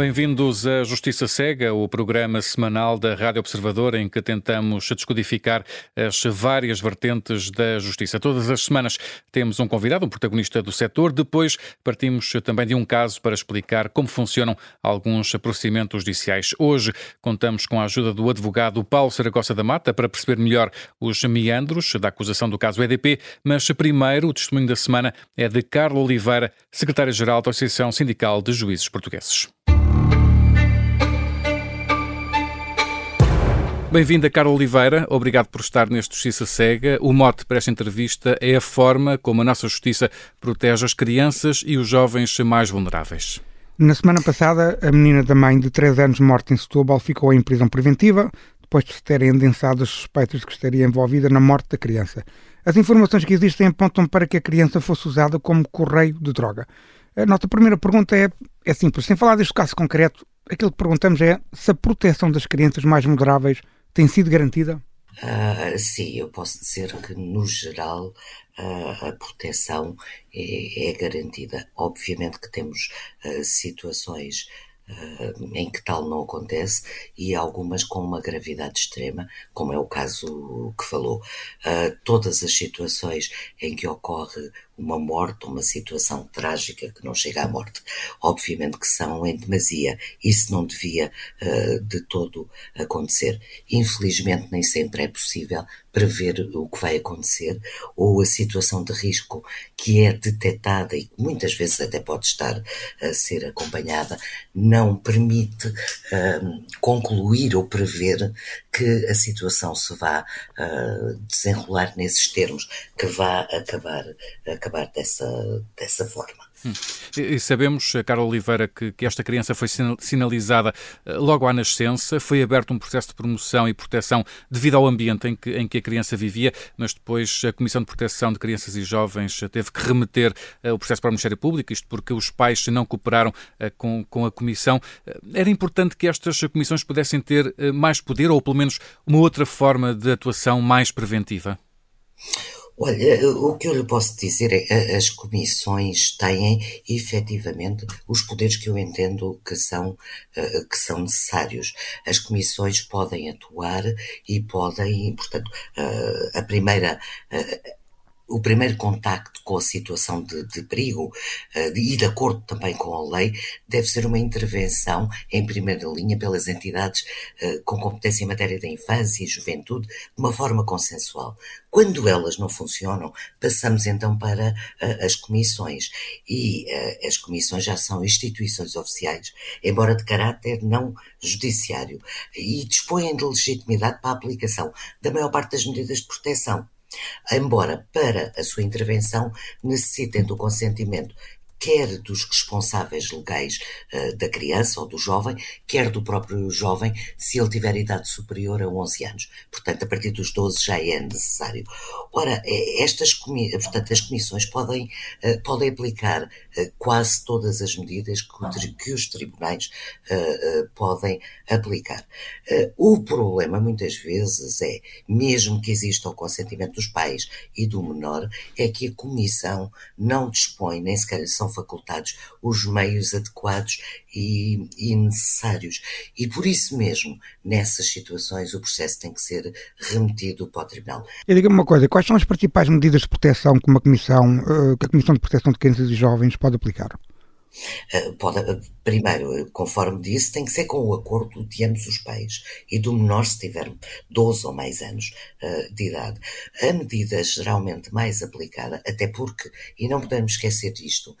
Bem-vindos à Justiça Cega, o programa semanal da Rádio Observador em que tentamos descodificar as várias vertentes da justiça. Todas as semanas temos um convidado, um protagonista do setor. Depois partimos também de um caso para explicar como funcionam alguns procedimentos judiciais. Hoje contamos com a ajuda do advogado Paulo Saragossa da Mata para perceber melhor os meandros da acusação do caso EDP, mas primeiro o testemunho da semana é de Carlos Oliveira, secretário-geral da Associação Sindical de Juízes Portugueses. Bem-vinda, Carla Oliveira. Obrigado por estar neste Justiça Cega. O mote para esta entrevista é a forma como a nossa justiça protege as crianças e os jovens mais vulneráveis. Na semana passada, a menina da mãe de 3 anos morta em Setúbal ficou em prisão preventiva depois de se terem adensado as suspeitas de que estaria envolvida na morte da criança. As informações que existem apontam para que a criança fosse usada como correio de droga. A nossa primeira pergunta é, é simples. Sem falar deste caso concreto, aquilo que perguntamos é se a proteção das crianças mais vulneráveis tem sido garantida? Uh, sim, eu posso dizer que, no geral, uh, a proteção é, é, garantida. Obviamente que temos uh, situações em que tal não acontece e algumas com uma gravidade extrema, como é o caso que falou. todas as situações em que ocorre uma morte, uma situação trágica que não chega à morte. Obviamente que são em demasia. Isso não devia uh, de todo acontecer. Infelizmente, nem sempre é possível prever o que vai acontecer ou a situação de risco que é detectada e que muitas vezes até pode estar a ser acompanhada, não permite uh, concluir ou prever que a situação se vá uh, desenrolar nesses termos, que vá acabar, acabar acabar dessa, dessa forma. Hum. E sabemos, eh, Carla Oliveira, que, que, esta criança foi sinalizada eh, logo à nascença, foi aberto um processo de promoção e proteção devido ao ambiente em que, em que a criança vivia, mas depois a Comissão de Proteção de Crianças e Jovens teve que remeter o processo para o Ministério Público, isto porque os pais não cooperaram com, com a Comissão. Era importante que estas comissões pudessem ter mais poder ou pelo menos uma outra forma de atuação mais preventiva? Olha, o que eu lhe posso dizer é que as comissões têm efetivamente os poderes que eu entendo que são, eh, que são necessários. As comissões podem atuar e podem, portanto, eh, a primeira eh, o primeiro contacto com a situação de, de perigo uh, e de acordo também com a lei deve ser uma intervenção em primeira linha pelas entidades uh, com competência em matéria da infância e juventude de uma forma consensual. Quando elas não funcionam, passamos então para uh, as comissões e as comissões já são instituições oficiais, embora de caráter não judiciário, e dispõem de legitimidade para a aplicação da maior parte das medidas de proteção embora para a sua intervenção necessitem do consentimento quer dos responsáveis legais uh, da criança ou do jovem, quer do próprio jovem, se ele tiver idade superior a 11 anos. Portanto, a partir dos 12 já é necessário. Ora, é, estas portanto, as comissões podem, uh, podem aplicar uh, quase todas as medidas que, que os tribunais podem aplicar. o problema, muitas vezes, é, mesmo que exista o consentimento dos pais e do menor, é que a comissão não dispõe, nem sequer são facultados os meios adequados e, e necessários. E por isso mesmo, nessas situações, o processo tem que ser remetido para o Tribunal. E diga-me uma coisa, quais são as principais medidas de proteção que uma comissão, eh, que a Comissão de Proteção de Crianças e Jovens pode aplicar? Eh, pode, eh, primeiro, eh, conforme disse, tem que ser com o acordo de ambos os pais e do menor se tiver 12 ou mais anos de idade. A medida geralmente mais aplicada, até porque, e não podemos esquecer disto,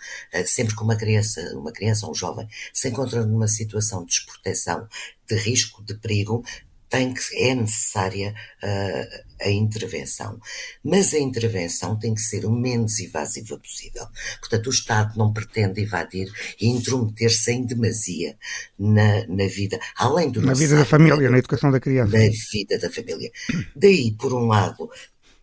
sempre que uma criança, uma criança ou um jovem se encontra numa situação de desproteção, de risco, de perigo, tem que, é necessária uh, a intervenção. Mas a intervenção tem que ser o menos invasiva possível. Portanto, o Estado não pretende invadir e intrometer-se em demasia na, na vida, além do Na vida da família, na educação da criança. Na vida da família. Daí, por um lado,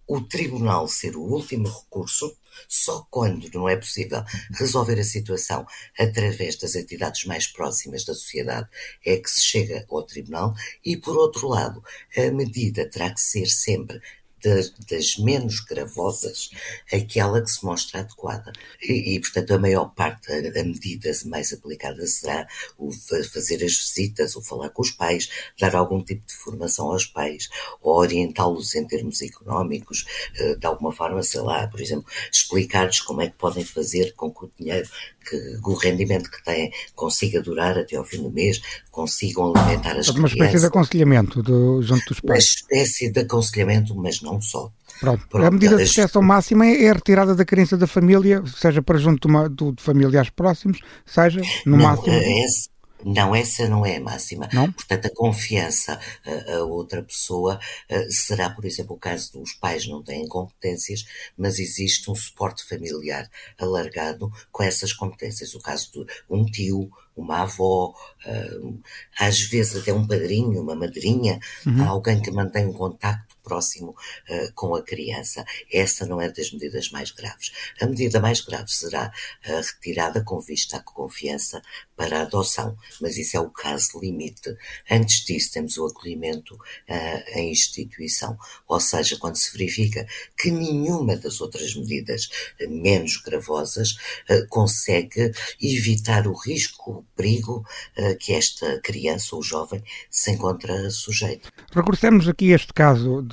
o tribunal ser o último recurso, só quando não é possível resolver a situação através das entidades mais próximas da sociedade é que se chega ao tribunal. E, por outro lado, a medida terá que ser sempre das, das menos gravosas aquela que se mostra adequada. E, e portanto, a maior parte, a, a medida mais aplicada será o fazer as visitas, ou falar com os pais, dar algum tipo de formação aos pais, ou orientá-los em termos económicos, eh, de alguma forma, sei lá, por exemplo, explicar-lhes como é que podem fazer com que o dinheiro, que o rendimento que têm consiga durar até ao fim do mês, consigam alimentar as uma crianças. Uma espécie de aconselhamento do, junto dos pais. Uma espécie de aconselhamento, mas não só. Pronto. Pronto. A medida de proteção máxima é a retirada da criança da família, seja para junto de, uma, de, de familiares próximos, seja no não, máximo. É esse, não, essa não é a máxima. Não? Portanto, a confiança a, a outra pessoa a, será, por exemplo, o caso dos pais não têm competências, mas existe um suporte familiar alargado com essas competências. O caso de um tio, uma avó, uh, às vezes até um padrinho, uma madrinha, uhum. alguém que mantém um contacto próximo uh, com a criança. Essa não é das medidas mais graves. A medida mais grave será a retirada com vista à confiança para a adoção, mas isso é o caso limite. Antes disso, temos o acolhimento uh, em instituição, ou seja, quando se verifica que nenhuma das outras medidas menos gravosas consegue evitar o risco, perigo que esta criança ou jovem se encontra sujeito. Regressemos aqui a este caso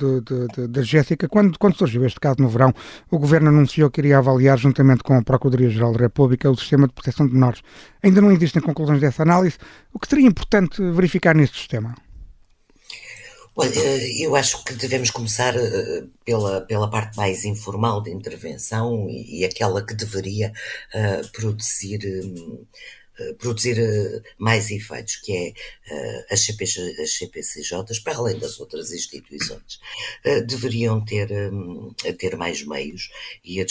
da Jéssica. Quando, quando surgiu este caso no verão, o Governo anunciou que iria avaliar, juntamente com a Procuradoria-Geral da República, o sistema de proteção de menores. Ainda não existem conclusões dessa análise. O que seria importante verificar neste sistema? Olha, eh, eu acho que devemos começar eh, pela, pela parte mais informal de intervenção e, e aquela que deveria uh, produzir. Um, produzir mais efeitos, que é as, CPC, as CPCJs, para além das outras instituições, deveriam ter, hum, ter mais meios e a,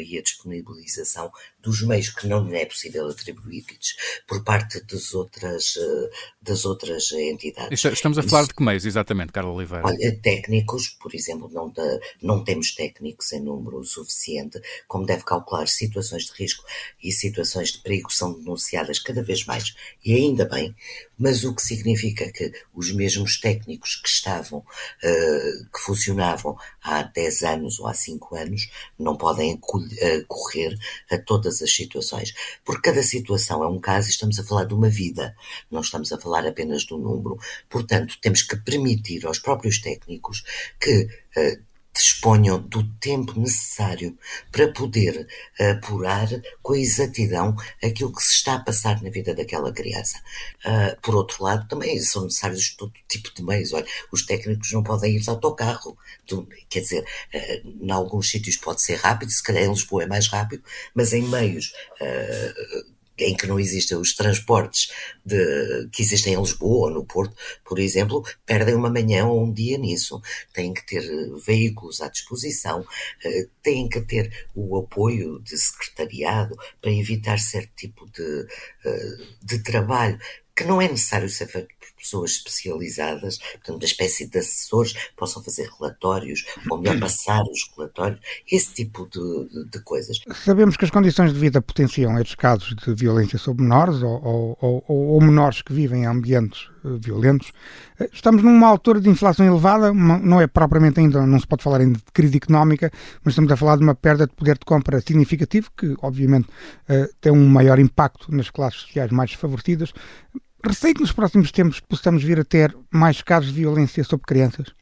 e a disponibilização dos meios que não é possível atribuir-lhes por parte das outras, eh, das outras entidades. Estamos a falar de que meios, exatamente, Carlos Oliveira? Olha, técnicos, por exemplo, não, de, não temos técnicos em número suficiente, como deve calcular, situações de risco e situações de perigo são denunciadas cada vez mais, e ainda bem, mas o que significa que os mesmos técnicos que estavam, uh, que funcionavam há 10 anos ou há 5 anos, não podem uh, correr a todas as situações. Porque cada situação é um caso e estamos a falar de uma vida, não estamos a falar apenas do número. Portanto, temos que permitir aos próprios técnicos que uh, disponham do tempo necessário para poder apurar com exatidão aquilo que se está a passar na vida daquela criança. Uh, por outro lado, também são necessários todo tipo de meios. Olha, os técnicos não podem ir de autocarro. Quer dizer, uh, em alguns sítios pode ser rápido, se calhar em Lisboa é mais rápido, mas em meios uh, em que não existem os transportes de, que existem em Lisboa ou no Porto, por exemplo, perdem uma manhã ou um dia nisso. Têm que ter veículos à disposição, eh, têm que ter o apoio de secretariado para evitar certo tipo de, eh, de trabalho que não é necessário ser feito por pessoas especializadas, portanto, uma espécie de assessores possam fazer relatórios, ou melhor, passar os relatórios, esse tipo de, de, de coisas. Sabemos que as condições de vida potenciam estes casos de violência sobre menores ou, ou, ou, ou menores que vivem em ambientes uh, violentos. Eh, estamos numa altura de inflação elevada, não é propriamente ainda, não se pode falar ainda de crise económica, mas estamos a falar de uma perda de poder de compra significativo, que obviamente uh, tem um maior impacto nas classes sociais mais desfavorecidas. Receio que nos próximos tempos possamos vir a ter mais casos de violência sobre crianças?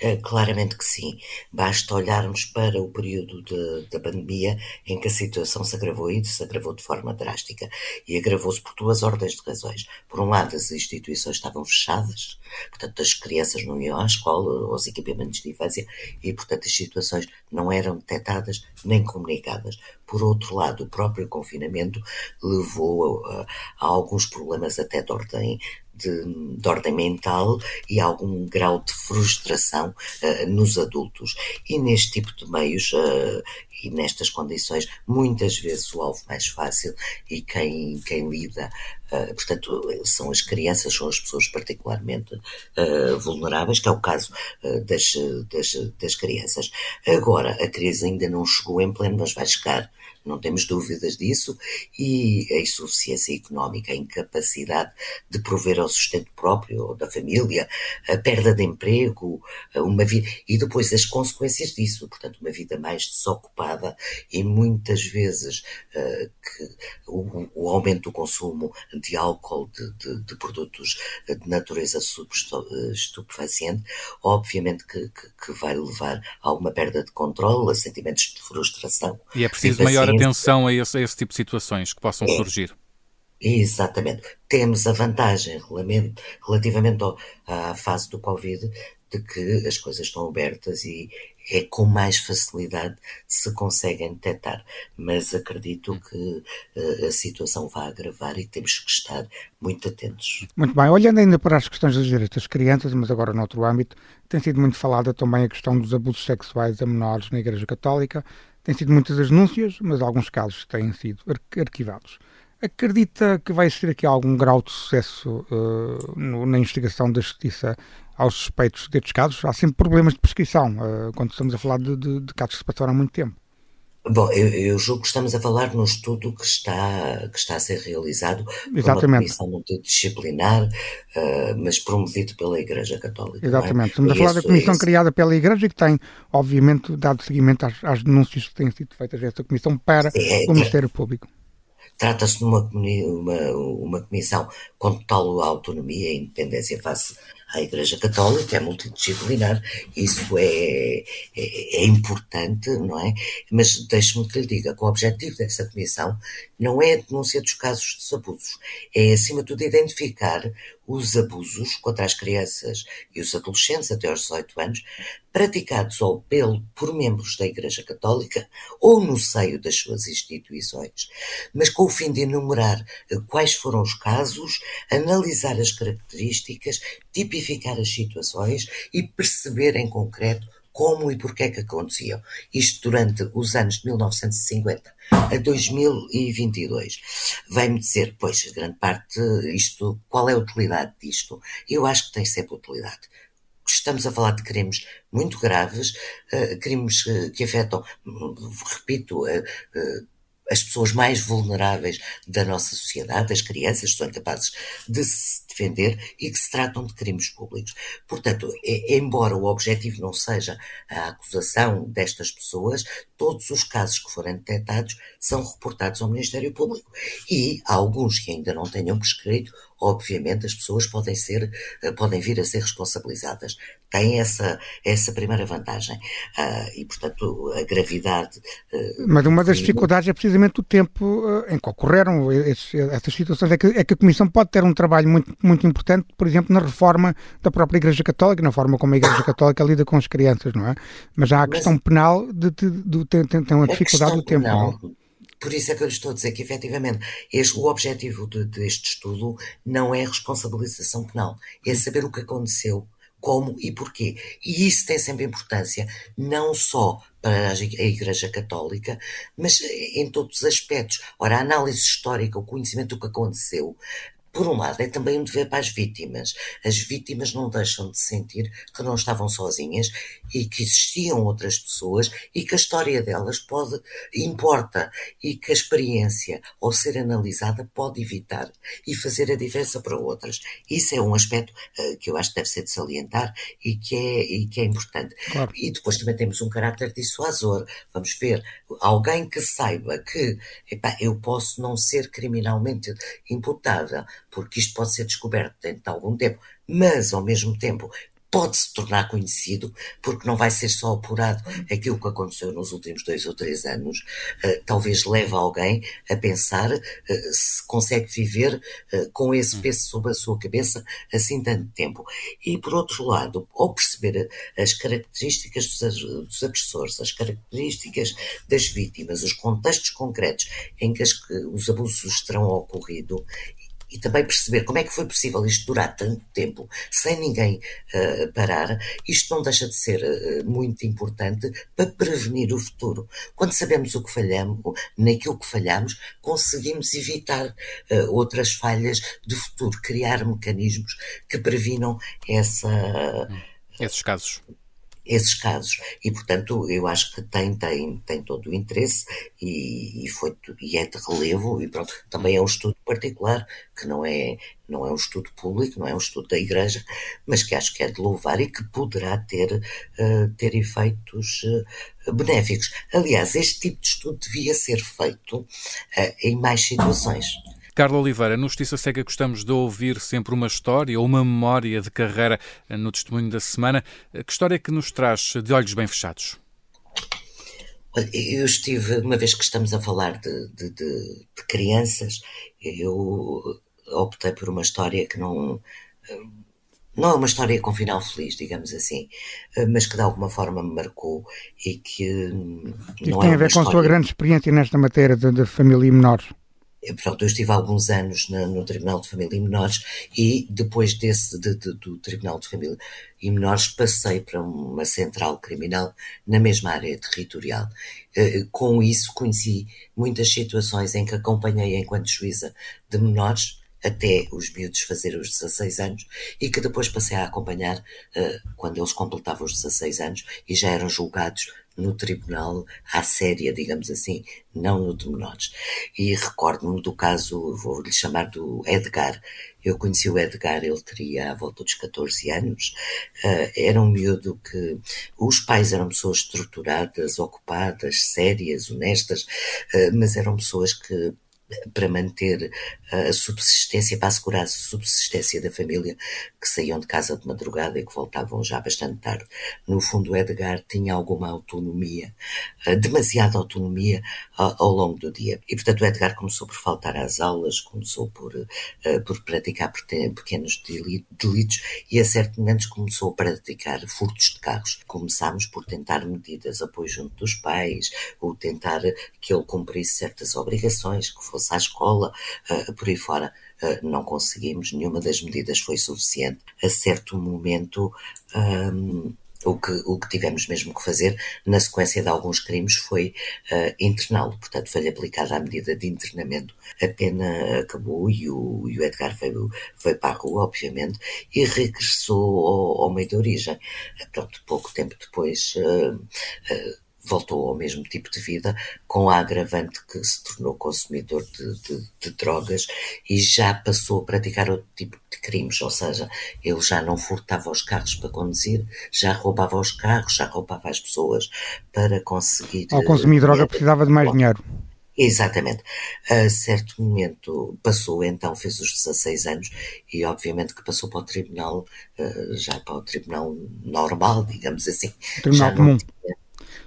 É, claramente que sim. Basta olharmos para o período de, da pandemia em que a situação se agravou e se agravou de forma drástica. E agravou-se por duas ordens de razões. Por um lado, as instituições estavam fechadas, portanto, as crianças não iam à escola, aos equipamentos de infância, e, portanto, as situações não eram detectadas nem comunicadas. Por outro lado, o próprio confinamento levou a, a alguns problemas até de ordem de, de, ordem mental e algum grau de frustração uh, nos adultos. E neste tipo de meios uh, e nestas condições, muitas vezes o alvo mais fácil e quem, quem lida, uh, portanto, são as crianças, são as pessoas particularmente vulneráveis, que é o caso das, das, das crianças. Agora, a crise ainda não chegou em pleno, mas vai chegar não temos dúvidas disso, e a insuficiência económica, a incapacidade de prover ao sustento próprio ou da família, a perda de emprego, uma vida, e depois as consequências disso, portanto, uma vida mais desocupada e muitas vezes uh, que o, o, aumento do consumo de álcool, de, de, de produtos de natureza estupefaciente, obviamente que, que, que, vai levar a uma perda de controle, a sentimentos de frustração. E é preciso maior atenção a esse, a esse, tipo de situações que possam é. surgir. Exatamente. Temos a vantagem relativamente à fase do Covid de que as coisas estão abertas e é com mais facilidade se conseguem detectar. Mas acredito que uh, a situação vai agravar e temos que estar muito atentos. Muito bem. Olhando ainda para as questões dos direitos das crianças, mas agora noutro âmbito, tem sido muito falada também a questão dos abusos sexuais a menores na Igreja Católica. Tem sido muitas as denúncias, mas alguns casos têm sido arquivados. Acredita que vai existir aqui algum grau de sucesso uh, no, na investigação da justiça aos suspeitos destes casos? Há sempre problemas de prescrição, uh, quando estamos a falar de, de, de, casos que se passaram há muito tempo. Bom, eu, eu, julgo que estamos a falar num estudo que está, que está a ser realizado Exatamente. por uma comissão multidisciplinar, uh, mas promovido pela Igreja Católica. É? Exatamente. É? Estamos a falar da comissão é criada pela Igreja e que tem, obviamente, dado seguimento às, às denúncias que têm sido feitas esta comissão para Sim, é, o Ministério Público. Trata-se de uma, uma, uma comissão com total autonomia e independência face à Igreja Católica, é multidisciplinar, isso é, é, é importante, não é? Mas deixe-me que lhe diga que o objetivo dessa comissão não é a denúncia dos casos de abusos, é acima de tudo identificar os abusos contra as crianças e os adolescentes até aos 18 anos, praticados ou pelo, por membros da Igreja Católica ou no seio das suas instituições, mas com o fim de enumerar eh, quais foram os casos, analisar as características, tipificar as situações e perceber em concreto como e porquê que aconteciam. Isto durante os anos de 1950 a 2022. Vai-me dizer, pois, grande parte, isto, qual é a utilidade disto? Eu acho que tem sempre utilidade. Estamos a falar de crimes muito graves, uh, crimes uh, que afetam, repito, uh, as pessoas mais vulneráveis da nossa sociedade, as crianças, são capazes de defender e que se tratam de crimes públicos. Portanto, embora o objetivo não seja a acusação destas pessoas, todos os casos que forem detectados são reportados ao Ministério Público. E alguns que ainda não tenham prescrito, obviamente as pessoas podem ser, eh, podem vir a ser responsabilizadas. Tem essa, essa primeira vantagem. Uh, e, portanto, a gravidade. Uh, Mas uma das dificuldades é precisamente o tempo uh, em que ocorreram esses, essas situações. É que, é que a Comissão pode ter um trabalho muito, muito importante, por exemplo, na reforma da própria Igreja Católica, na forma como a Igreja Católica lida com as crianças, não é? Mas há a questão Mas, penal de, de, de, de, tem, uma dificuldade do tempo. Penal, por isso é que eu lhe estou a dizer que, efetivamente, este, o objetivo de, deste estudo não é responsabilização penal, é saber o que aconteceu, como e porquê. E isso tem sempre importância, não só para a Igreja Católica, mas em todos os aspectos. Ora, a análise histórica, o conhecimento do que aconteceu, por um lado, é também um dever para as vítimas. As vítimas não deixam de sentir que não estavam sozinhas e que existiam outras pessoas e que a história delas pode, importa e que a experiência, ao ser analisada, pode evitar e fazer a diferença para outras. Isso é um aspecto uh, que eu acho que deve ser de salientar e que é, e que é importante. Claro. E depois também temos um caráter dissuasor. Vamos ver, alguém que saiba que epá, eu posso não ser criminalmente imputável, porque isto pode ser descoberto dentro de algum tempo, mas ao mesmo tempo pode se tornar conhecido, porque não vai ser só apurado aquilo que aconteceu nos últimos dois ou três anos, uh, talvez leve alguém a pensar uh, se consegue viver uh, com esse hum. peso sobre a sua cabeça assim tanto tempo. E por outro lado, ao perceber as características dos, dos agressores, as características das vítimas, os contextos concretos em que, as, os abusos terão ocorrido e também perceber como é que foi possível isto durar tanto tempo sem ninguém uh, parar, isto não deixa de ser uh, muito importante para prevenir o futuro. Quando sabemos o que falhamos, naquilo que falhamos, conseguimos evitar uh, outras falhas de futuro, criar mecanismos que previnam essa. Esses casos esses casos. E, portanto, eu acho que tem, tem, tem todo o interesse e, e, foi, e é de relevo, e pronto, também é um estudo particular, que não é, não é um estudo público, não é um estudo da Igreja, mas que acho que é de louvar e que poderá ter, uh, ter efeitos uh, benéficos. Aliás, este tipo de estudo devia ser feito uh, em mais situações. Carlos Oliveira, no Justiça Cega gostamos de ouvir sempre uma história ou uma memória de carreira no testemunho da semana. Que história é que nos traz de olhos bem fechados? Eu estive, uma vez que estamos a falar de, de, de, de crianças, eu optei por uma história que não. Não é uma história com final feliz, digamos assim, mas que de alguma forma me marcou e que. E não tem é a ver com a sua grande experiência nesta matéria de, de família e menores. Pronto, eu estive alguns anos na, no Tribunal de Família e Menores e depois desse de, de, do Tribunal de Família e Menores passei para uma central criminal na mesma área territorial. Eh, com isso conheci muitas situações em que acompanhei enquanto juíza de menores até os miúdos fazer os 16 anos e que depois passei a acompanhar uh, quando eles completavam os 16 anos e já eram julgados no tribunal à séria, digamos assim, não no de menores. E recordo-me do caso, vou-lhe chamar do Edgar. Eu conheci o Edgar, ele teria à volta dos 14 anos. Uh, era um miúdo que os pais eram pessoas estruturadas, ocupadas, sérias, honestas, uh, mas eram pessoas que para manter a subsistência, para assegurar a subsistência da família, que saíam de casa de madrugada e que voltavam já bastante tarde. No fundo, Edgar tinha alguma autonomia, eh, demasiada autonomia ao longo do dia. E, portanto, Edgar começou por faltar às aulas, começou por, eh, por praticar pequenos delitos e, a certos momentos, começou a praticar furtos de carros. Começámos por tentar medidas apoio junto dos pais, ou tentar que ele cumprisse certas obrigações, que fosse à escola, uh, por aí fora. Uh, não conseguimos, nenhuma das medidas foi suficiente. A certo momento, um, o que, o que tivemos mesmo que fazer, na sequência de alguns crimes, foi uh, interná-lo. Portanto, foi-lhe aplicada a medida de internamento. A pena acabou e o, e o Edgar veio, veio para a rua, obviamente, e regressou ao, ao meio de origem. Pronto, pouco tempo depois. Uh, uh, voltou ao mesmo tipo de vida, com a agravante que se tornou consumidor de, de, de, drogas e já passou a praticar outro tipo de crimes, ou seja, ele já não furtava os carros para conduzir, já roubava os carros, já roubava as pessoas para conseguir. Ao consumir droga precisava de mais dinheiro. Exatamente. A certo momento passou, então fez os 16 anos e obviamente que passou para o tribunal, eh, já para o tribunal normal, digamos assim. Tribunal comum. Tinha,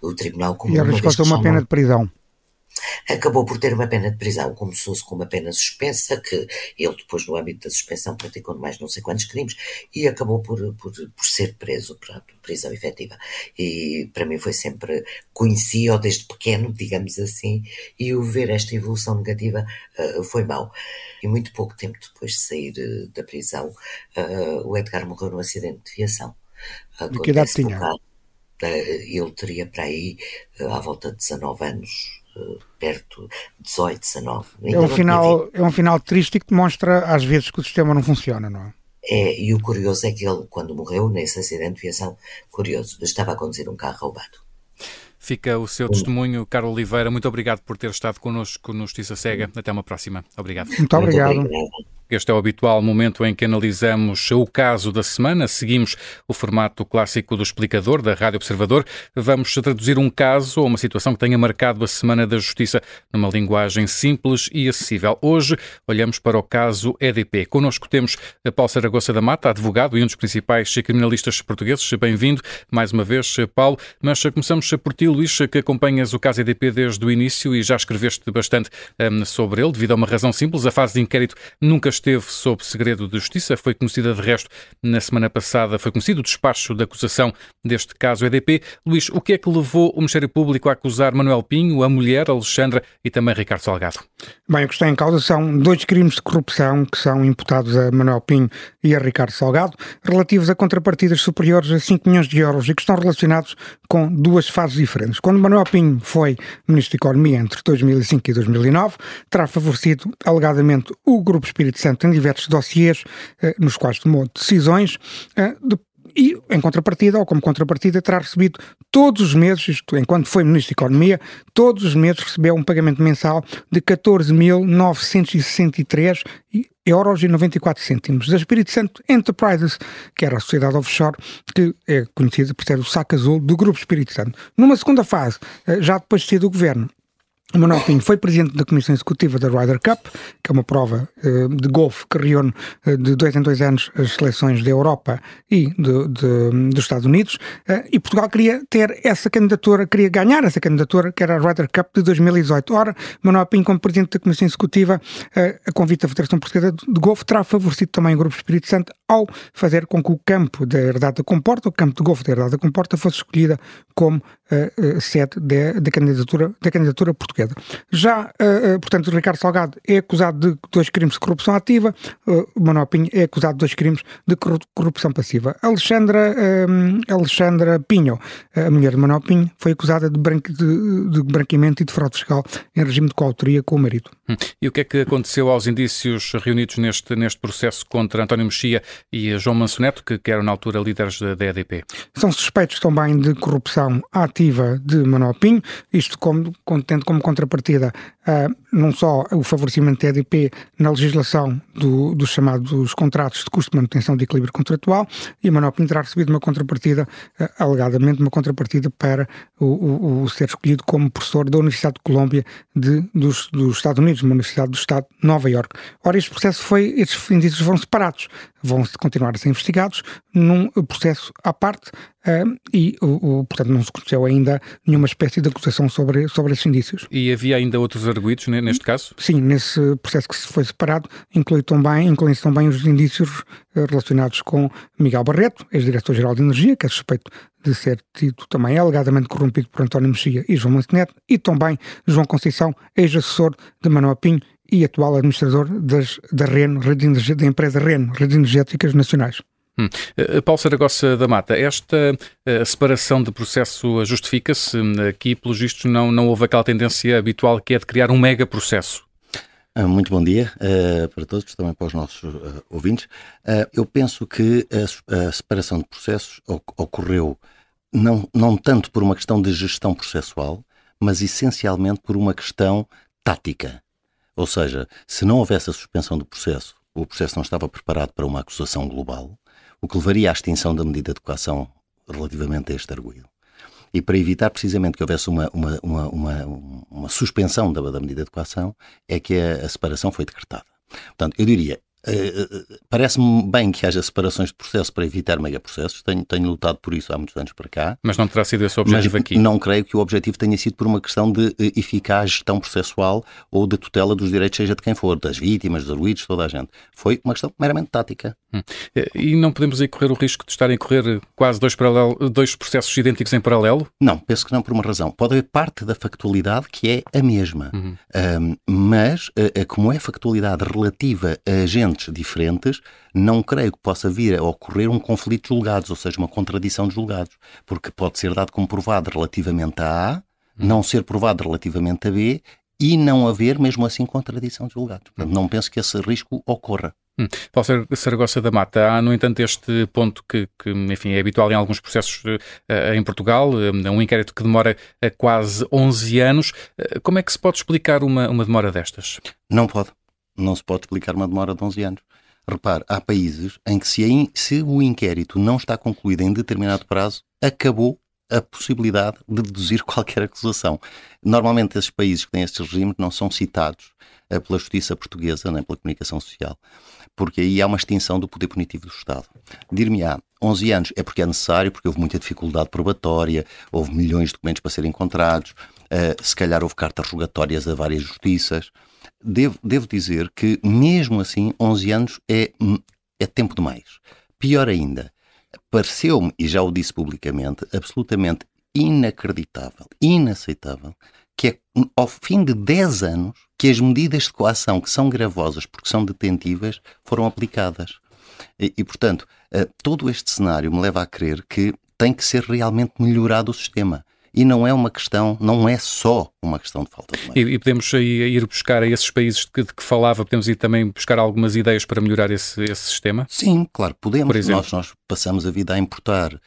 o Tribunal Comum. E arriscou-se uma pena de prisão. Acabou por ter uma pena de prisão, começou-se com uma pena suspensa, que ele depois no âmbito da suspensão praticou mais não sei quantos crimes, e acabou por, por, por ser preso, pronto, prisão efetiva. E para mim foi sempre, conheci-o desde pequeno, digamos assim, e o ver esta evolução negativa uh, foi mau. E muito pouco tempo depois de sair uh, da prisão, uh, o Edgar morreu num acidente de viação. De que idade tinha? Ele teria para aí eh, à volta de 19 anos, eh, perto de 18, 19. é um, final, é um final triste que demonstra às vezes que o sistema não funciona, não é? É, e o curioso é que ele, quando morreu nesse acidente de viação, curioso, estava a conduzir um carro roubado. Fica o seu testemunho, Carlos Oliveira. Muito obrigado por ter estado connosco no Justiça Cega. Até uma próxima. Obrigado. Muito obrigado. Muito obrigado. Este é o habitual momento em que analisamos o caso da semana. Seguimos o formato clássico do explicador da Rádio Observador. Vamos traduzir um caso ou uma situação que tenha marcado a Semana da Justiça numa linguagem simples e acessível. Hoje olhamos para o caso EDP. Connosco temos Paulo Saragossa da Mata, advogado e um dos principais criminalistas portugueses. Bem-vindo mais uma vez, Paulo. Mas começamos por ti, Luís, que acompanhas o caso EDP desde o início e já escreveste bastante um, sobre ele, devido a uma razão simples. A fase de inquérito nunca esteve sob segredo de justiça. Foi conhecida de resto na semana passada, foi conhecido o despacho da acusação deste caso EDP. Luís, o que é que levou o Ministério Público a acusar Manuel Pinho, a mulher, Alexandra e também Ricardo Salgado? Bem, o que está em causa são dois crimes de corrupção que são imputados a Manuel Pinho e a Ricardo Salgado, relativos a contrapartidas superiores a 5 milhões de euros e que estão relacionados com duas fases diferentes. Quando Manuel Pinho foi Ministro da Economia entre 2005 e 2009, terá favorecido alegadamente o Grupo Espírito Santo em diversos dossiês eh, nos quais tomou decisões eh, de e, em contrapartida, ou como contrapartida, terá recebido todos os meses, isto enquanto foi Ministro da Economia, todos os meses recebeu um pagamento mensal de 14.963 euros e 94 cêntimos. Da Espírito Santo Enterprises, que era a sociedade offshore que é conhecida por ser o saco azul do Grupo Espírito Santo. Numa segunda fase, eh, já depois de ser do governo, o Manuel Pinho foi presidente da Comissão Executiva da Ryder Cup, que é uma prova uh, de golfe que reúne uh, de dois em dois anos as seleções da Europa e de, de, dos Estados Unidos, uh, e Portugal queria ter essa candidatura, queria ganhar essa candidatura, que era a Ryder Cup de 2018. Ora, Manuel Pinho, como presidente da Comissão Executiva, a convite da Federação Portuguesa de Golfe, terá favorecido também o Grupo Espírito Santo ao fazer com que o campo da Herdade da Comporta, o campo de golfe da Herdade da Comporta, fosse escolhida como sede da candidatura, da candidatura portuguesa. Já, uh, uh, portanto, Ricardo Salgado é acusado de dois crimes de corrupção ativa, uh, Manuel Pinho é acusado de dois crimes de corrupção passiva. Alexandra, uh, Alexandra Pinho, a mulher de Manuel Pinho, foi acusada de, branque, de, de branqueamento e de fraude fiscal em regime de coautoria com o marido. Hum. E o que é que aconteceu aos indícios reunidos neste, neste processo contra António Mexia e João Mansoneto, que, que eram na altura líderes da, da EDP? São suspeitos também de corrupção ativa de Manuel Pinho, isto como, tendo como contrapartida uh, não só o favorecimento da EDP na legislação do, dos chamados contratos de custo de manutenção de equilíbrio contratual e a Pinto terá recebido uma contrapartida, uh, alegadamente uma contrapartida para o, o, o, ser escolhido como professor da Universidade de Colômbia de, dos, dos Estados Unidos, uma universidade do Estado de Nova York. Ora, este processo foi, estes indícios foram separados, vão continuar a ser investigados num processo à parte uh, e, portanto, não se conheceu ainda nenhuma espécie de acusação sobre, sobre esses indícios. E havia ainda outros arguídos neste caso? Sim, nesse processo que se foi separado, inclui também, incluem também os indícios eh, relacionados com Miguel Barreto, ex-diretor-geral de Energia, que é suspeito de ser tido também alegadamente corrompido por António Mexia e João Manceneto, e também João Conceição, ex-assessor de Manuel Pinho e atual administrador das, da REN, da empresa REN, Redes Energéticas Nacionais. Hum. Uh, Paulo Saragossa da Mata, esta uh, separação de processo justifica-se? Aqui, pelos vistos, não, não houve aquela tendência habitual que é de criar um mega processo. Uh, muito bom dia para todos, também para os nossos ouvintes. eu penso que a, a, separação de processos ocorreu não, não tanto por uma questão de gestão processual, mas essencialmente por uma questão tática. Ou seja, se não houvesse a suspensão do processo, o processo não estava preparado para uma acusação global, o que levaria à extinção da medida de coação relativamente a este arguído. E para evitar precisamente que houvesse uma, uma, uma, uma, uma suspensão da, da, medida de coação, é que a, a separação foi decretada. Portanto, eu diria, Uh, Parece-me bem que haja separações de processo para evitar megaprocessos, tenho, tenho lutado por isso há muitos anos para cá. Mas não terá sido esse o objetivo aqui? Não creio que o objetivo tenha sido por uma questão de uh, eficaz gestão processual ou de tutela dos direitos, seja de quem for, das vítimas, dos arguídos, toda a gente. Foi uma questão meramente tática. Hum. E não podemos aí correr o risco de estarem a correr quase dois, paralelo, dois processos idênticos em paralelo? Não, penso que não por uma razão. Pode haver parte da factualidade que é a mesma, uhum. um, mas como é factualidade relativa a agentes diferentes, não creio que possa vir a ocorrer um conflito de julgados, ou seja, uma contradição de julgados, porque pode ser dado como provado relativamente a A, não ser provado relativamente a B e não haver, mesmo assim, contradição de julgados. Portanto, não penso que esse risco ocorra. Hum. Paulo Saragossa da Mata, há, no entanto, este ponto que, que enfim, é habitual em alguns processos uh, em Portugal, uh, um inquérito que demora quase 11 anos. como é que se pode explicar uma, uma demora destas? Não pode. Não se pode explicar uma demora de 11 anos. Repare, há países em que se, in, se o inquérito não está concluído em determinado prazo, acabou a possibilidade de deduzir qualquer acusação. Normalmente esses países que têm estes regimes não são citados uh, pela justiça portuguesa, nem pela comunicação social, porque aí há uma extinção do poder punitivo do Estado. Dir-me-á, 11 anos é porque é necessário, porque houve muita dificuldade probatória, houve milhões de documentos para serem encontrados, uh, se calhar houve cartas rogatórias a várias justiças, devo, devo dizer que, mesmo assim, 11 anos é, é tempo demais. Pior ainda, pareceu-me, e já o disse publicamente, absolutamente inacreditável, inaceitável, que é ao fim de 10 anos que as medidas de coação, que são gravosas porque são detentivas, foram aplicadas. E, e, portanto, eh, todo este cenário me leva a crer que tem que ser realmente melhorado o sistema. E não é uma questão, não é só uma questão de falta de meios. E, e podemos ir buscar a esses países de que, de que, falava, podemos ir também buscar algumas ideias para melhorar esse, esse sistema? Sim, claro, podemos. Por exemplo? Nós, nós passamos a vida a importar,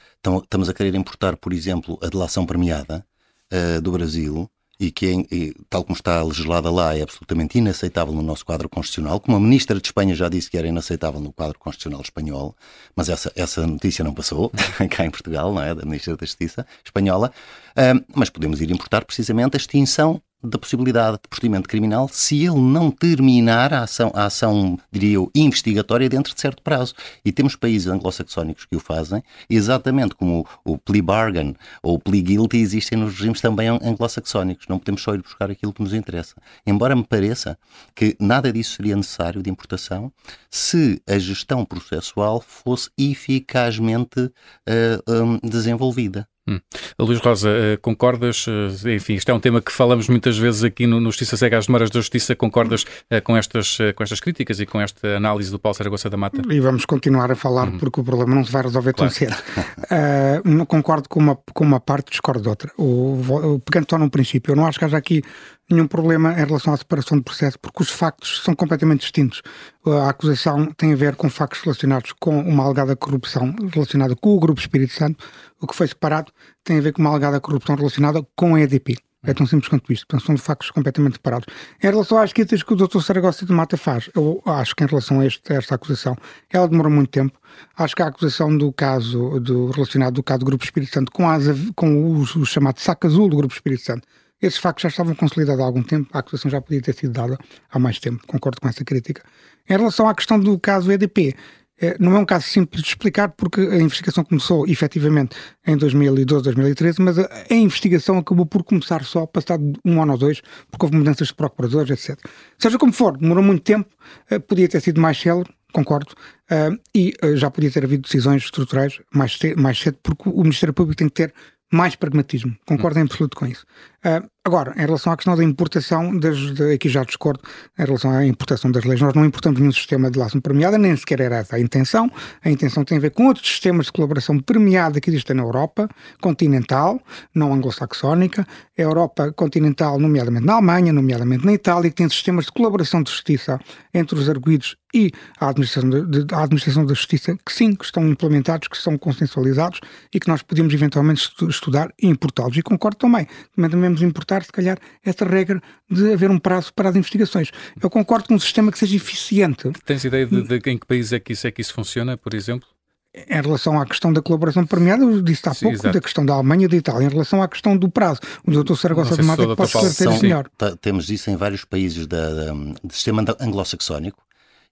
estamos a querer importar, por exemplo, a delação premiada uh, do Brasil, e que, tal como está legislada lá, é absolutamente inaceitável no nosso quadro constitucional, como a Ministra de Espanha já disse que era inaceitável no quadro constitucional espanhol, mas essa, essa notícia não passou cá em Portugal, não é? Da Ministra da Justiça espanhola. Uh, mas podemos ir importar precisamente a extinção da possibilidade de procedimento criminal se ele não terminar a ação, a ação, diria eu, investigatória dentro de certo prazo. E temos países anglo-saxónicos que o fazem, exatamente como o, o plea bargain ou o plea guilty existem nos regimes também anglo-saxónicos. Não podemos só ir buscar aquilo que nos interessa. Embora me pareça que nada disso seria necessário de importação se a gestão processual fosse eficazmente uh, um, desenvolvida. Hum. Luís Rosa, eh, concordas? Eh, enfim, isto é um tema que falamos muitas vezes aqui no, no Justiça Cega às Demoras da Justiça. Concordas uh, com, estas, uh, com estas críticas e com esta análise do Paulo Saragossa da Mata? E vamos continuar a falar uhum. porque o problema não se vai resolver claro. tão cedo. uh, concordo com uma, com uma parte, discordo de outra. O, o, pegando só num princípio, eu não acho que haja aqui nenhum problema em relação à separação de processo, porque os factos são completamente distintos. A acusação tem a ver com factos relacionados com uma alegada corrupção relacionada com o Grupo Espírito Santo, o que foi separado tem a ver com uma alegada corrupção relacionada com a EDP. É tão simples quanto isto. Portanto, são factos completamente separados. Em relação às críticas que o Dr. Saragossa de Mata faz, eu acho que em relação a, este, a, esta acusação, ela demorou muito tempo. Acho que a acusação do caso do, relacionado do caso do Grupo Espírito Santo com, as, com o, o chamado saco azul do Grupo Espírito Santo esses factos já estavam consolidados há algum tempo, a acusação já podia ter sido dada há mais tempo, concordo com essa crítica. Em relação à questão do caso EDP, eh, não é um caso simples de explicar porque a investigação começou efetivamente em 2012, 2013, mas a, investigação acabou por começar só passado um ano ou dois, porque houve mudanças de procuradores, etc. Seja como for, demorou muito tempo, eh, podia ter sido mais célebre, concordo, uh, e já podia ter havido decisões estruturais mais, mais cedo, porque o Ministério Público tem que ter mais pragmatismo. Concordo em absoluto com isso. Uh, agora, em relação à questão da importação, das, de, aqui já discordo, em relação à importação das leis, nós não importamos nenhum sistema de laço premiada, nem sequer era essa a intenção. A intenção tem a ver com outros sistemas de colaboração premiada que existem na Europa continental, não anglo-saxónica, a Europa continental, nomeadamente na Alemanha, nomeadamente na Itália, que tem sistemas de colaboração de justiça entre os arguídos e a administração, de, a administração da justiça, que sim, que estão implementados, que são consensualizados e que nós podemos eventualmente estudar e importá-los. E concordo também, também devemos importar, se calhar, essa regra de haver um prazo para as investigações. Eu concordo com um sistema que seja eficiente. Tens ideia de, de em que país é que isso, é que isso funciona, por exemplo? em relação à questão da colaboração premiada, eu disse há Sim, pouco, exato. da questão da Alemanha e da Itália, em relação à questão do prazo. O doutor Saragossa de Mata pode esclarecer melhor. Temos isso em vários países da, da, do sistema anglo-saxónico,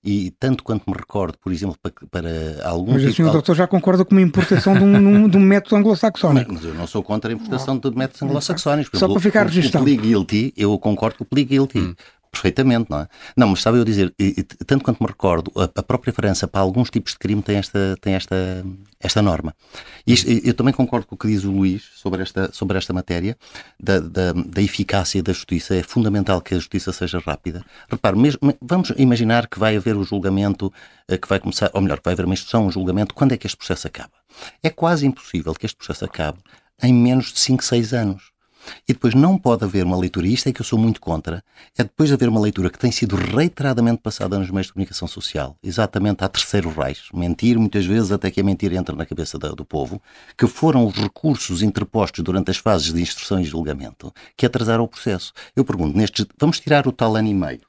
e tanto quanto me recordo, por exemplo, para, para algum Mas assim o doutor já concorda com uma importação de, um, de um método anglo-saxónico. Mas eu não sou contra a importação de métodos anglo-saxónicos. Só para ficar registado. O plea guilty, eu concordo com o plea guilty. Hum perfeitamente, não é? Não, mas estava eu a dizer, e, e, tanto quanto me recordo, a, a, própria França, para alguns tipos de crime, tem esta, tem esta, esta norma. E isto, eu também concordo com o que diz o Luís sobre esta, sobre esta matéria, da, da, da, eficácia da justiça. É fundamental que a justiça seja rápida. Repare, mesmo, vamos imaginar que vai haver o julgamento, eh, que vai começar, ou melhor, que vai haver uma instrução, um julgamento, quando é que este processo acaba? É quase impossível que este processo acabe em menos de 5, 6 anos. E depois não pode haver uma leitura, e isto é que eu sou muito contra, é depois de haver uma leitura que tem sido reiteradamente passada nos meios de comunicação social, exatamente a terceiro Reich, mentir muitas vezes até que a mentira entra na cabeça do, do povo, que foram os recursos interpostos durante as fases de instrução e julgamento que atrasaram o processo. Eu pergunto, nestes, vamos tirar o tal ano e meio,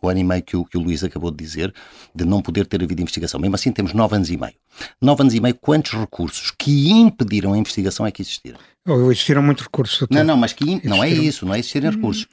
o ano e meio que o, que o Luís acabou de dizer, de não poder ter havido investigação. Mesmo assim, temos nove anos e meio. Nove anos e meio, quantos recursos que impediram a investigação é que existiram? Existiram muitos recursos. Não, não, mas que não é isso, não é existirem recursos.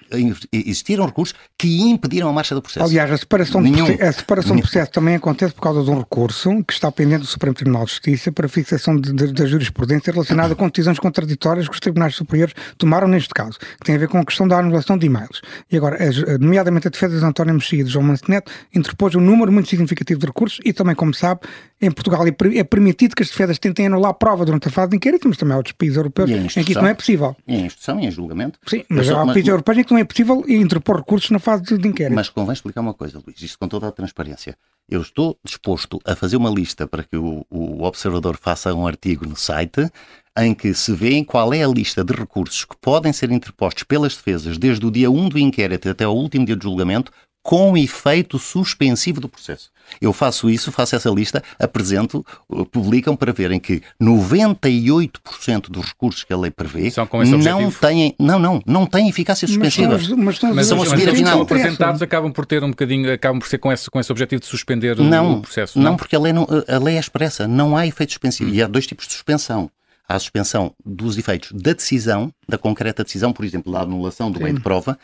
Existiram recursos que impediram a marcha do processo. Aliás, a separação, Nenhum. de, a separação do processo também acontece por causa de um recurso que está pendente do Supremo Tribunal de Justiça para fixação da jurisprudência relacionada com decisões contraditórias que os tribunais superiores tomaram neste caso, que tem a ver com a questão da anulação de e-mails. E agora, nomeadamente a defesa de António Mexia e de João Manceneto interpôs um número muito significativo de recursos e também, como sabe, em Portugal é permitido que as defesas tentem anular a prova durante a fase de inquérito, mas também há outros países europeus em que isso não é possível. E em instrução e em julgamento. Sim, mas, há países europeus em que não é possível interpor recursos na fase de inquérito. Mas convém explicar uma coisa, Luís, isto com toda a transparência. Eu estou disposto a fazer uma lista para que o, o observador faça um artigo no site em que se vê qual é a lista de recursos que podem ser interpostos pelas defesas desde o dia 1 do inquérito até o último dia de julgamento, com efeito suspensivo do processo. Eu faço isso, faço essa lista, apresento, uh, publicam para verem que 98% dos recursos que a lei prevê não têm, não, não, não têm eficácia suspensiva. Mas, mas, mas, mas são a a final. apresentados acabam por ter um bocadinho, acabam por ser com esse, com esse objetivo de suspender não, o processo. Não, não porque a lei, não, a lei é expressa, não há efeito suspensivo. Hum. E há dois tipos de suspensão há a suspensão dos efeitos da decisão, da concreta decisão, por exemplo, da anulação do Sim. bem de prova,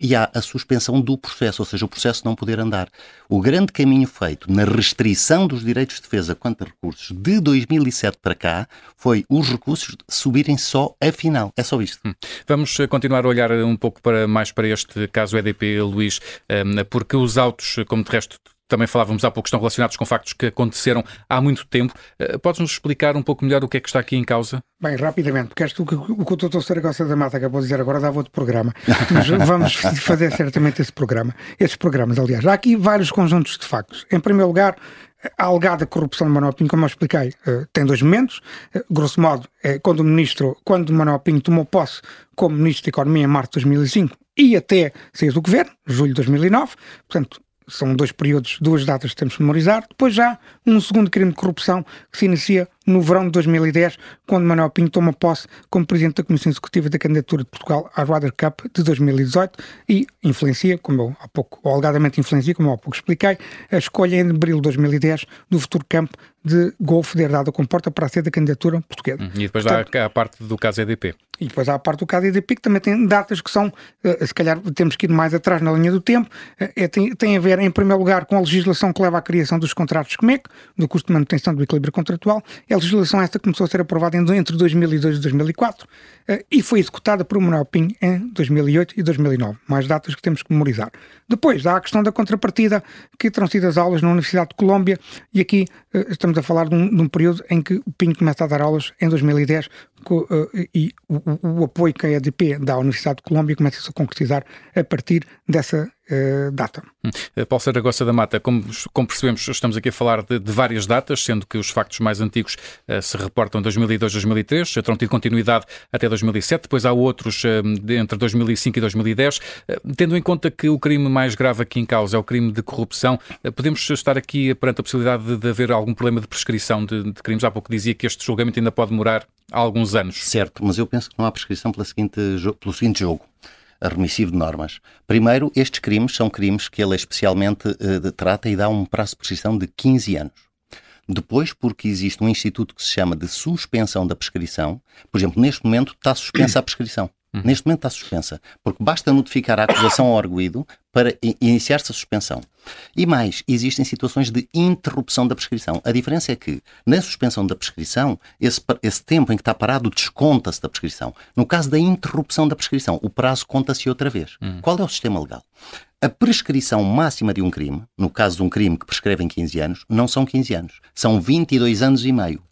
e há a suspensão do processo, ou seja, o processo não poder andar. O grande caminho feito na restrição dos direitos de defesa quanto a recursos de 2007 para cá foi os recursos subirem só a final. É só isto. Hum. Vamos eh, continuar a olhar um pouco para, mais para este caso EDP, Luís, eh, porque os autos, como de resto também falávamos há pouco, estão relacionados com factos que aconteceram há muito tempo. Eh, podes-nos explicar um pouco melhor o que é que está aqui em causa? Bem, rapidamente, porque o que o doutor Saragossa da Mata acabou de dizer agora dava outro programa. Mas vamos fazer certamente esse programa. Esses programas, aliás. Há aqui vários conjuntos de factos. Em primeiro lugar, a alegada corrupção de Manuel Pinho, como eu expliquei, eh, tem dois momentos. Eh, grosso modo, é quando o ministro, quando Manuel Pinho tomou posse como ministro da Economia em março de 2005 e até sair do governo, julho de 2009. Portanto, são dois períodos, duas datas que temos que memorizar. Depois já um segundo crime de corrupção que se inicia no verão de 2010, quando Manuel Pinho toma posse como presidente da Comissão Executiva da Candidatura de Portugal à Ryder Cup de 2018 e influencia, como eu há pouco, ou alegadamente influencia, como eu há pouco expliquei, a escolha em abril de 2010 do futuro campo de golfe de herdado com porta para ser da candidatura portuguesa. E depois Portanto, há a parte do caso EDP. E depois há a parte do caso EDP, que também tem datas que são, eh, se calhar temos que ir mais atrás na linha do tempo, eh, é, tem, tem a ver, em primeiro lugar, com a legislação que leva à criação dos contratos COMEC, do custo de manutenção do equilíbrio contratual. A legislação esta começou a ser aprovada entre 2002 e 2004 eh, e foi executada por Manuel Pinho em 2008 e 2009. Mais datas que temos que memorizar. Depois há a questão da contrapartida, que terão sido as aulas na Universidade de Colômbia, e aqui estamos a falar de um, de um período em que o Pinho começa a dar aulas em 2010 e o, o, apoio que a EDP dá à Universidade de Colômbia começa-se a concretizar a partir dessa uh, data. Hum. Eh, Paulo Saragossa da Mata, como, como, percebemos, estamos aqui a falar de, de, várias datas, sendo que os factos mais antigos uh, se reportam 2002 2003, terão tido continuidade até 2007, depois há outros uh, entre 2005 e 2010. Tendo em conta que o crime mais grave aqui em causa é o crime de corrupção, podemos estar aqui perante a possibilidade de, de haver algum problema de prescrição de, de crimes? Há pouco dizia que este julgamento ainda pode demorar alguns anos. Certo, mas eu penso que não há prescrição pela seguinte, pelo seguinte jogo remissivo de normas. Primeiro, estes crimes são crimes que ele especialmente uh, trata e dá um prazo de prescrição de 15 anos. Depois, porque existe um instituto que se chama de suspensão da prescrição, por exemplo, neste momento está suspensa a prescrição. Uhum. Neste momento está suspensa, porque basta notificar a acusação ao arguído para iniciar-se a suspensão. E mais, existem situações de interrupção da prescrição. A diferença é que, na suspensão da prescrição, esse, esse tempo em que está parado desconta-se da prescrição. No caso da interrupção da prescrição, o prazo conta-se outra vez. Uhum. Qual é o sistema legal? A prescrição máxima de um crime, no caso de um crime que prescreve em 15 anos, não são 15 anos, são 22 anos e meio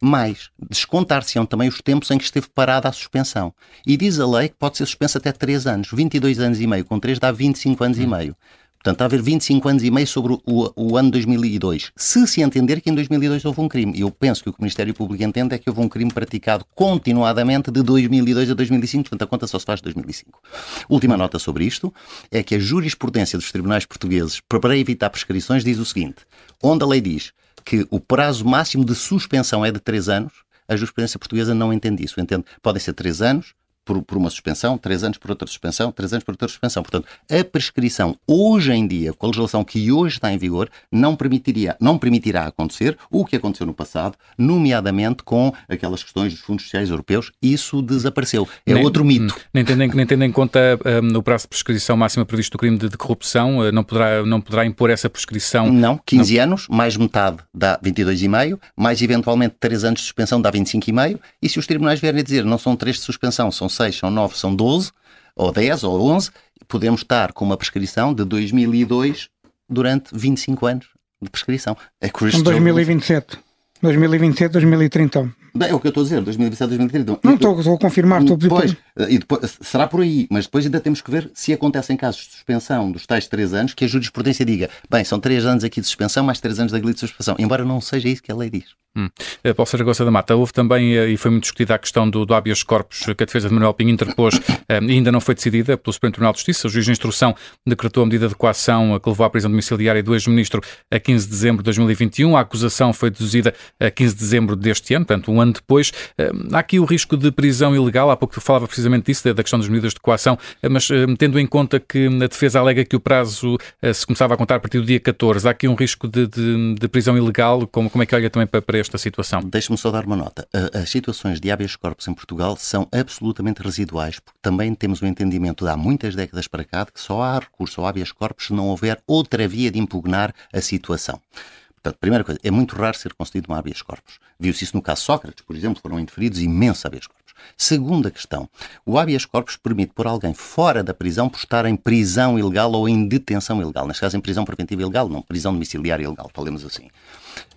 mais descontar-se-ão também os tempos em que esteve parada a suspensão. E diz a lei que pode ser suspensa até 3 anos. 22 anos e meio com 3 dá 25 anos hum. e meio. Portanto, há a haver 25 anos e meio sobre o, o, ano 2002. Se se entender que em 2002 houve um crime. Eu penso que o que o Ministério Público entende é que houve um crime praticado continuadamente de 2002 a 2005, portanto a conta só se faz de 2005. Última nota sobre isto é que a jurisprudência dos tribunais portugueses, para evitar prescrições, diz o seguinte: onde a lei diz que o prazo máximo de suspensão é de 3 anos, a jurisprudência portuguesa não entende isso. Entende? Podem ser 3 anos, por, por, uma suspensão, três anos por outra suspensão, três anos por outra suspensão. Portanto, a prescrição hoje em dia, com a legislação que hoje está em vigor, não, permitiria, não permitirá acontecer o que aconteceu no passado, nomeadamente com aquelas questões dos fundos sociais europeus. Isso desapareceu. É nem, outro mito. Nem tendo, nem tendo em conta um, o prazo de prescrição máxima previsto do crime de, de corrupção, uh, não, poderá, não poderá impor essa prescrição? Não, 15 não. anos, mais metade dá 22,5, mais eventualmente 3 anos de suspensão dá 25,5, e se os tribunais vierem a dizer não são 3 de suspensão, são 6, são 9, são 12, ou 10, ou 11, podemos estar com uma prescrição de 2002 durante 25 anos de prescrição. É que 2027. 2027, 2030. Bem, é o que eu estou a dizer, 2027, 2030. Não estou, estou a confirmar. Estou a depois, e depois, será por aí, mas depois ainda temos que ver se acontecem casos de suspensão dos tais três anos, que a jurisprudência diga, bem, são três anos aqui de suspensão, mais três anos de de suspensão, embora não seja isso que a lei diz. Hum. Eh, Paulo Saragossa da Mata, houve também, eh, e foi muito discutida a questão do, do habeas corpus que a defesa de Manuel Pinho interpôs eh, e ainda não foi decidida pelo Supremo Tribunal de Justiça. O juiz de instrução decretou a medida de coação que levou à prisão domiciliária do ex-ministro a 15 de dezembro de 2021. A acusação foi deduzida a 15 de dezembro deste ano, portanto, um ano depois. Há aqui o risco de prisão ilegal, há pouco falava precisamente disso, da questão das medidas de coação, mas tendo em conta que a defesa alega que o prazo se começava a contar a partir do dia 14, há aqui um risco de, de, de prisão ilegal, como, como é que olha também para, para esta situação? Deixe-me só dar uma nota. As situações de habeas corpus em Portugal são absolutamente residuais, porque também temos o entendimento de há muitas décadas para cá de que só há recurso ao habeas corpus se não houver outra via de impugnar a situação. Portanto, primeira coisa, é muito raro ser concedido um habeas corpus. Viu-se isso no caso Sócrates, por exemplo, foram indeferidos imensos habeas corpus. Segunda questão, o habeas corpus permite pôr alguém fora da prisão por estar em prisão ilegal ou em detenção ilegal. Neste caso, em prisão preventiva ilegal, não, prisão domiciliar ilegal, falemos assim.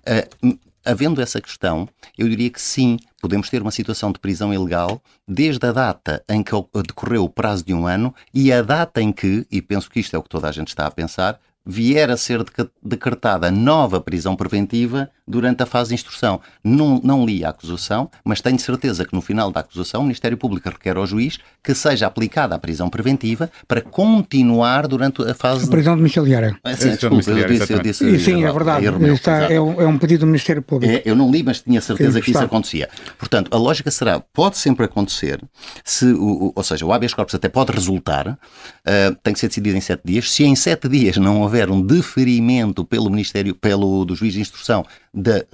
Uh, havendo essa questão, eu diria que sim, podemos ter uma situação de prisão ilegal desde a data em que decorreu o prazo de um ano e a data em que, e penso que isto é o que toda a gente está a pensar, vier a ser decretada nova prisão preventiva durante a fase de instrução. Não, não li a acusação, mas tenho certeza que no final da acusação o Ministério Público requer ao juiz que seja aplicada a prisão preventiva para continuar durante a fase... A prisão domiciliária. Ah, sim, desculpa, eu disse... Eu disse sim, é verdade. Está, é, um, é, um, pedido do Ministério Público. É, eu não li, mas tinha certeza que, que isso acontecia. Portanto, a lógica será, pode sempre acontecer, se o, ou seja, o habeas corpus até pode resultar, uh, tem que ser decidido em sete dias, se em sete dias não houver um deferimento pelo Ministério, pelo do juiz de instrução da,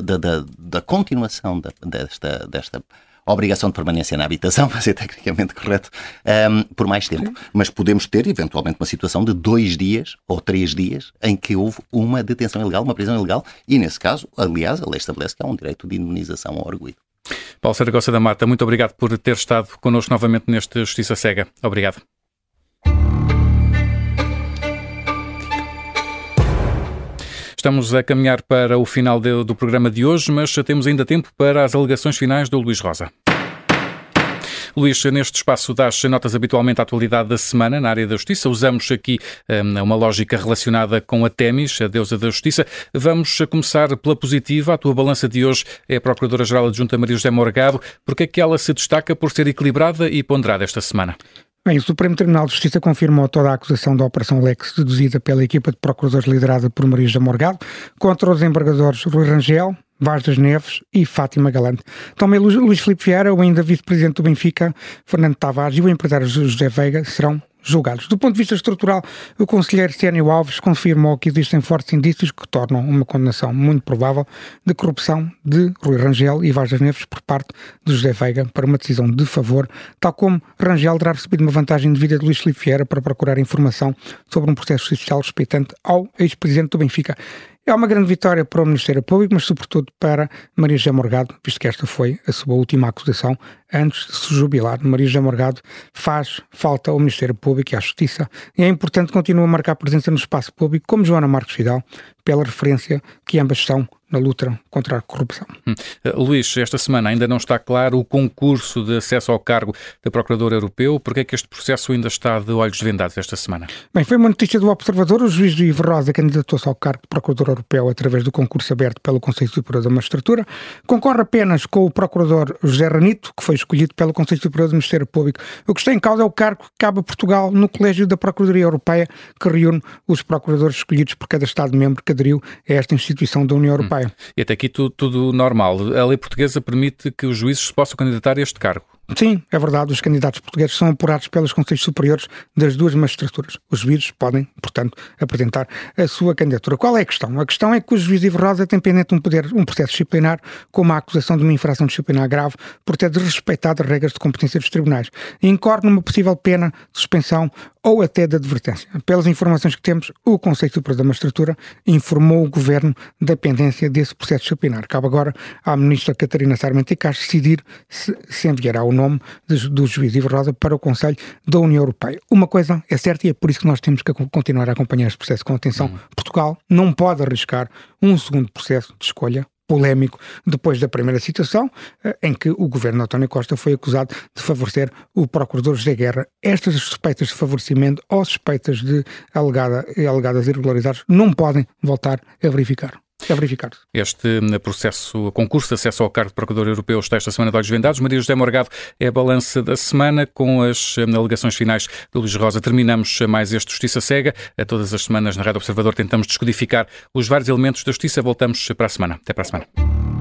da, da, da continuação desta, desta obrigação de permanência na habitação, para ser tecnicamente correto, um, por mais tempo. Mas podemos ter, eventualmente, uma situação de dois dias ou três dias em que houve uma detenção ilegal, uma prisão ilegal, e nesse caso, aliás, a lei estabelece que há um direito de indemnização ao arguido. Paulo Saragossa da Mata, muito obrigado por ter estado connosco novamente neste Justiça Cega. Obrigado. Estamos a caminhar para o final de, do programa de hoje, mas temos ainda tempo para as alegações finais do Luís Rosa. Luís, neste espaço das notas habitualmente à atualidade da semana na área da Justiça. Usamos aqui um, uma lógica relacionada com a Temis, a deusa da Justiça. Vamos começar pela positiva. A tua balança de hoje é a Procuradora-Geral Adjunta Maria José Morgado. Porque é que ela se destaca por ser equilibrada e ponderada esta semana? Bem, o Supremo Tribunal de Justiça confirmou toda a acusação da Operação Lex deduzida pela equipa de procuradores liderada por Maria José Morgado contra os embargadores Rui Rangel, Vaz das Neves e Fátima Galante. Também Luís Filipe Vieira, o ainda vice-presidente do Benfica, Fernando Tavares e o empresário José Veiga serão julgados. Do ponto de vista estrutural, o conselheiro Sênio Alves confirmou que existem fortes indícios que tornam uma condenação muito provável de corrupção de Rui Rangel e Vaz das Neves por parte de José Veiga para uma decisão de favor, tal como Rangel terá recebido uma vantagem devida de Luís Filipe Vieira para procurar informação sobre um processo judicial respeitante ao ex-presidente do Benfica. É uma grande vitória para o Ministério Público, mas sobretudo para Maria José Morgado, visto que esta foi a sua última acusação antes de se jubilar. Maria José Morgado faz falta ao Ministério Público e à Justiça e é importante continuar a marcar presença no espaço público, como Joana Marques Vidal, pela referência que ambas são na luta contra a corrupção. Hum. Uh, Luís, esta semana ainda não está claro o concurso de acesso ao cargo de Procurador Europeu. Por que é que este processo ainda está de olhos vendados esta semana? Bem, foi uma notícia do Observador. O juiz Ivo Rosa candidatou-se ao cargo de Procurador Europeu através do concurso aberto pelo Conselho Superior da Magistratura. Concorre apenas com o Procurador José Ranito, que foi escolhido pelo Conselho Superior do Ministério Público. O que está em causa é o cargo que cabe a Portugal no Colégio da Procuradoria Europeia, que reúne os procuradores escolhidos por cada Estado-membro que aderiu a esta instituição da União Europeia. Europeia. E até aqui tudo, tudo normal. A lei portuguesa permite que os juízes se possam candidatar a este cargo. Sim, é verdade. Os candidatos portugueses são apurados pelos Conselhos Superiores das duas magistraturas. Os juízes podem, portanto, apresentar a sua candidatura. Qual é a questão? A questão é que o juiz Ivo Rosa tem pendente um, poder, um processo disciplinar com uma acusação de uma infração disciplinar grave por ter desrespeitado as regras de competência dos tribunais e incorre numa possível pena de suspensão ou até de advertência. Pelas informações que temos, o Conselho Superior da Magistratura informou o Governo da pendência desse processo disciplinar. Cabe agora à Ministra Catarina Sarmento Castro decidir se, se enviará o nome de, do juiz Ivo Rosa para o Conselho da União Europeia. Uma coisa é certa e é por isso que nós temos que continuar a acompanhar este processo com atenção. Uhum. Portugal não pode arriscar um segundo processo de escolha polémico depois da primeira citação, eh, em que o governo de António Costa foi acusado de favorecer o procurador José Guerra. Estas suspeitas de favorecimento ou suspeitas de alegada, alegadas irregularidades não podem voltar a verificar é verificado. Este hum, processo, concurso de acesso ao cargo de Procurador Europeu está esta semana de olhos vendados. Maria José Morgado é a balança da semana com as hum, alegações finais do Luís Rosa. Terminamos mais este Justiça Cega. A todas as semanas na Rádio Observador tentamos descodificar os vários elementos da justiça. Voltamos para a semana. Até para a semana.